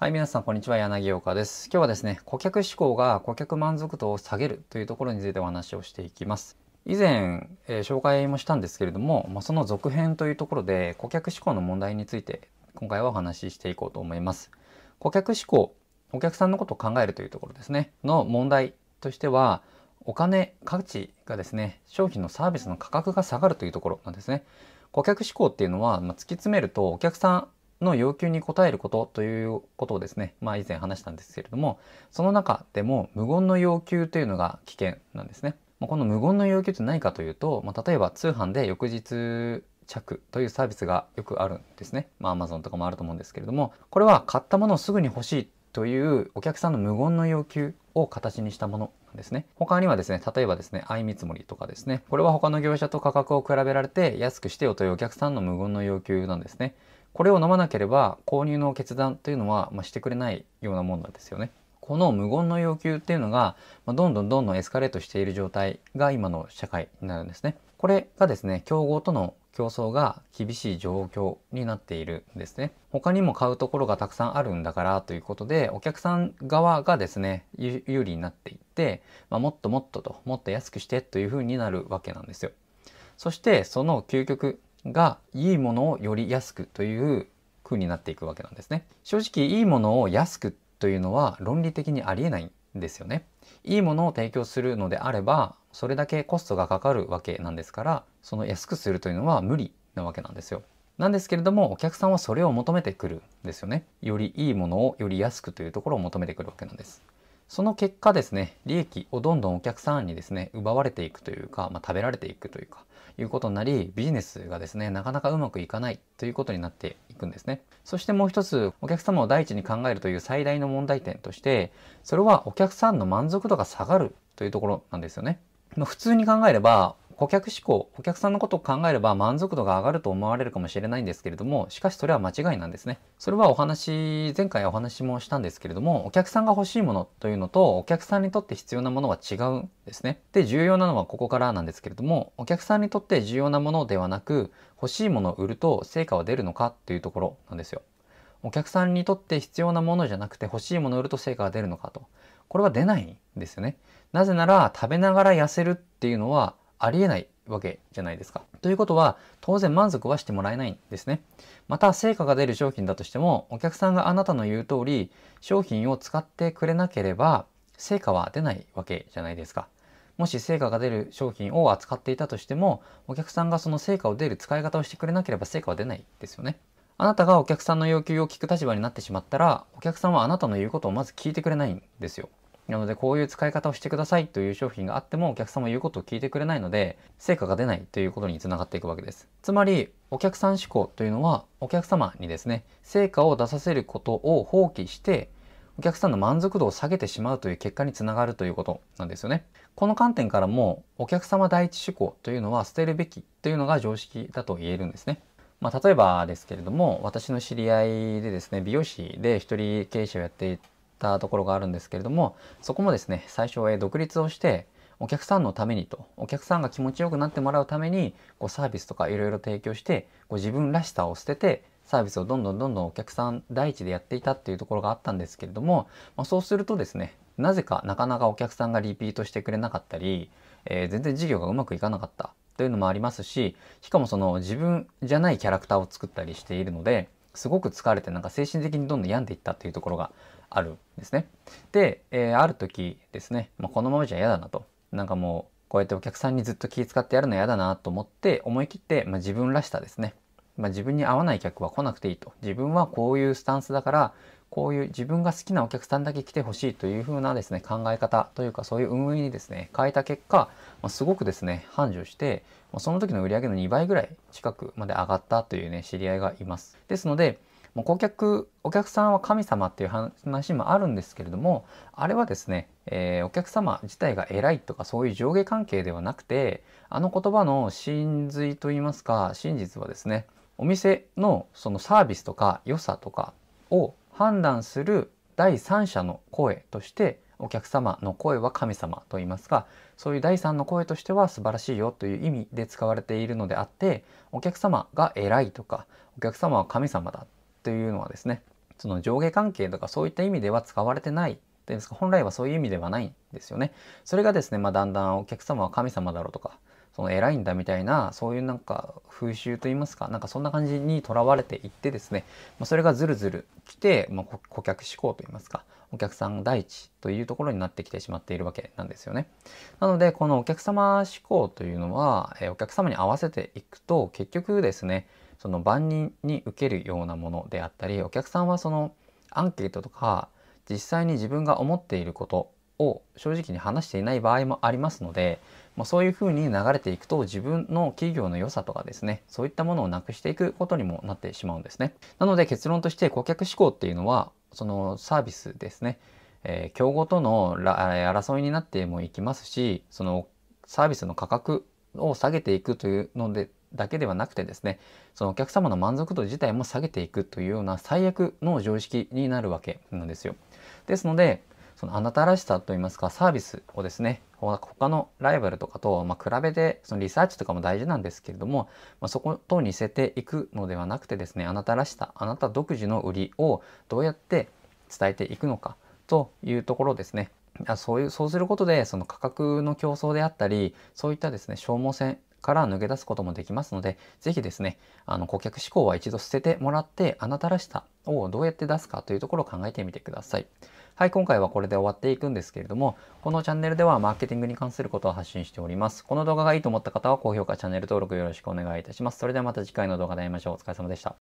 はい、皆さん、こんにちは。柳岡です。今日はですね、顧客志向が顧客満足度を下げるというところについてお話をしていきます。以前、えー、紹介もしたんですけれども、まあ、その続編というところで、顧客志向の問題について、今回はお話ししていこうと思います。顧客志向、お客さんのことを考えるというところですね、の問題としては、お金、価値がですね、商品のサービスの価格が下がるというところなんですね。顧客志向っていうのは、まあ、突き詰めるとお客さんの要求に応えることということをですね、まあ以前話したんですけれども、その中でも無言の要求というのが危険なんですね。この無言の要求って何かというと、まあ、例えば通販で翌日着というサービスがよくあるんですね。まあ Amazon とかもあると思うんですけれども、これは買ったものをすぐに欲しいというお客さんの無言の要求を形にしたものなんですね。他にはですね、例えばですね、相見積もりとかですね、これは他の業者と価格を比べられて安くしてよというお客さんの無言の要求なんですね。これを飲まなければ購入の決断というのは、まあ、してくれないようなもんなんですよね。この無言の要求っていうのが、まあ、どんどんどんどんエスカレートしている状態が今の社会になるんですね。これがですね、競合との競争が厳しい状況になっているんですね。他にも買うところがたくさんあるんだからということで、お客さん側がですね、有利になっていって、まあ、もっともっとと、もっと安くしてというふうになるわけなんですよ。そしてその究極がいいものをより安くという風になっていくわけなんですね。正直いいものを安くというのは論理的にありえないんですよね。いいものを提供するのであればそれだけコストがかかるわけなんですからその安くするというのは無理なわけなんですよ。なんですけれどもお客さんはそれを求めてくるんですよね。よりいいものをより安くというところを求めてくるわけなんです。その結果ですね、利益をどんどんお客さんにですね、奪われていくというか、まあ、食べられていくというか、いうことになり、ビジネスがですね、なかなかうまくいかないということになっていくんですね。そしてもう一つ、お客様を第一に考えるという最大の問題点として、それはお客さんの満足度が下がるというところなんですよね。まあ、普通に考えれば、顧客志向、お客さんのことを考えれば満足度が上がると思われるかもしれないんですけれども、しかしそれは間違いなんですね。それはお話、前回お話もしたんですけれども、お客さんが欲しいものというのと、お客さんにとって必要なものは違うんですね。で、重要なのはここからなんですけれども、お客さんにとって重要なものではなく、欲しいものを売ると成果は出るのかっていうところなんですよ。お客さんにとって必要なものじゃなくて欲しいものを売ると成果が出るのかと。これは出ないんですよね。なぜなら食べながら痩せるっていうのはありえないわけじゃないですか。ということは、当然満足はしてもらえないんですね。また、成果が出る商品だとしても、お客さんがあなたの言う通り、商品を使ってくれなければ、成果は出ないわけじゃないですか。もし成果が出る商品を扱っていたとしても、お客さんがその成果を出る使い方をしてくれなければ成果は出ないですよね。あなたがお客さんの要求を聞く立場になってしまったら、お客さんはあなたの言うことをまず聞いてくれないんですよ。なのでこういう使い方をしてくださいという商品があってもお客様言うことを聞いてくれないので成果が出ないということにつながっていくわけです。つまりお客さん思考というのはお客様にですね成果を出させることを放棄してお客さんの満足度を下げてしまうという結果につながるということなんですよね。この観点からもお客様第一思考というのは捨てるべきというのが常識だと言えるんですね。まあ、例えばですけれども私の知り合いでですね美容師で一人経営者をやっていたところがあるんですけれどもそこもですね最初へ独立をしてお客さんのためにとお客さんが気持ちよくなってもらうためにこうサービスとかいろいろ提供してこう自分らしさを捨ててサービスをどんどんどんどんお客さん第一でやっていたっていうところがあったんですけれども、まあ、そうするとですねなぜかなかなかお客さんがリピートしてくれなかったり、えー、全然事業がうまくいかなかったというのもありますししかもその自分じゃないキャラクターを作ったりしているのですごく疲れてなんか精神的にどんどん病んでいったっていうところがあるんですね。で、えー、ある時ですね、まあ、このままじゃ嫌だなと。なんかもうこうやってお客さんにずっと気遣ってやるの嫌だなと思って思い切って、まあ、自分らしさですね。まあ、自分に合わない客は来なくていいと。自分はこういうスタンスだからこういう自分が好きなお客さんだけ来てほしいというふうなですね考え方というかそういう運営にですね変えた結果、まあ、すごくですね繁盛して、まあ、その時の売り上げの2倍ぐらい近くまで上がったというね知り合いがいます。ですのでもう顧客お客さんは神様っていう話もあるんですけれどもあれはですね、えー、お客様自体が偉いとかそういう上下関係ではなくてあの言葉の真髄といいますか真実はですねお店のそのサービスとか良さとかを判断する第三者の声としてお客様の声は神様と言いますがそういう第三の声としては素晴らしいよという意味で使われているのであってお客様が偉いとかお客様は神様だというのはですねその上下関係とかそういった意味では使われてないっていうんですか本来はそういう意味ではないんですよね。それがですね、まあ、だんだんお客様は神様だろうとかその偉いんだみたいなそういうなんか風習といいますかなんかそんな感じにとらわれていってですね、まあ、それがずるずる来て、まあ、顧客志向といいますかお客さん第一というところになってきてしまっているわけなんですよね。なのでこのお客様志向というのは、えお客様に合わせていくと結局ですねその万人に受けるようなものであったりお客さんはそのアンケートとか実際に自分が思っていることを正直に話していない場合もありますので、まあ、そういうふうに流れていくと自分の企業の良さとかですねそういったものをなくしていくことにもなってしまうんですね。なので結論として顧客志向っていうのはそのサービスですね、えー、競合との争いになってもいきますしそのサービスの価格を下げていくというのでだけではなくてですねそのお客様の満足度自体も下げていくというような最悪の常識になるわけなんですよ。ですのでそのあなたらしさといいますかサービスをですね他のライバルとかと、ま比べてそのリサーチとかも大事なんですけれども、ま、そこと似せていくのではなくてですねあなたらしさあなた独自の売りをどうやって伝えていくのかというところですね。そういうそうすることでその価格の競争であったりそういったですね消耗戦から抜け出すこともできますので、ぜひですね、あの顧客志向は一度捨ててもらって、あなたらしさをどうやって出すかというところを考えてみてください。はい、今回はこれで終わっていくんですけれども、このチャンネルではマーケティングに関することを発信しております。この動画がいいと思った方は高評価、チャンネル登録よろしくお願いいたします。それではまた次回の動画で会いましょう。お疲れ様でした。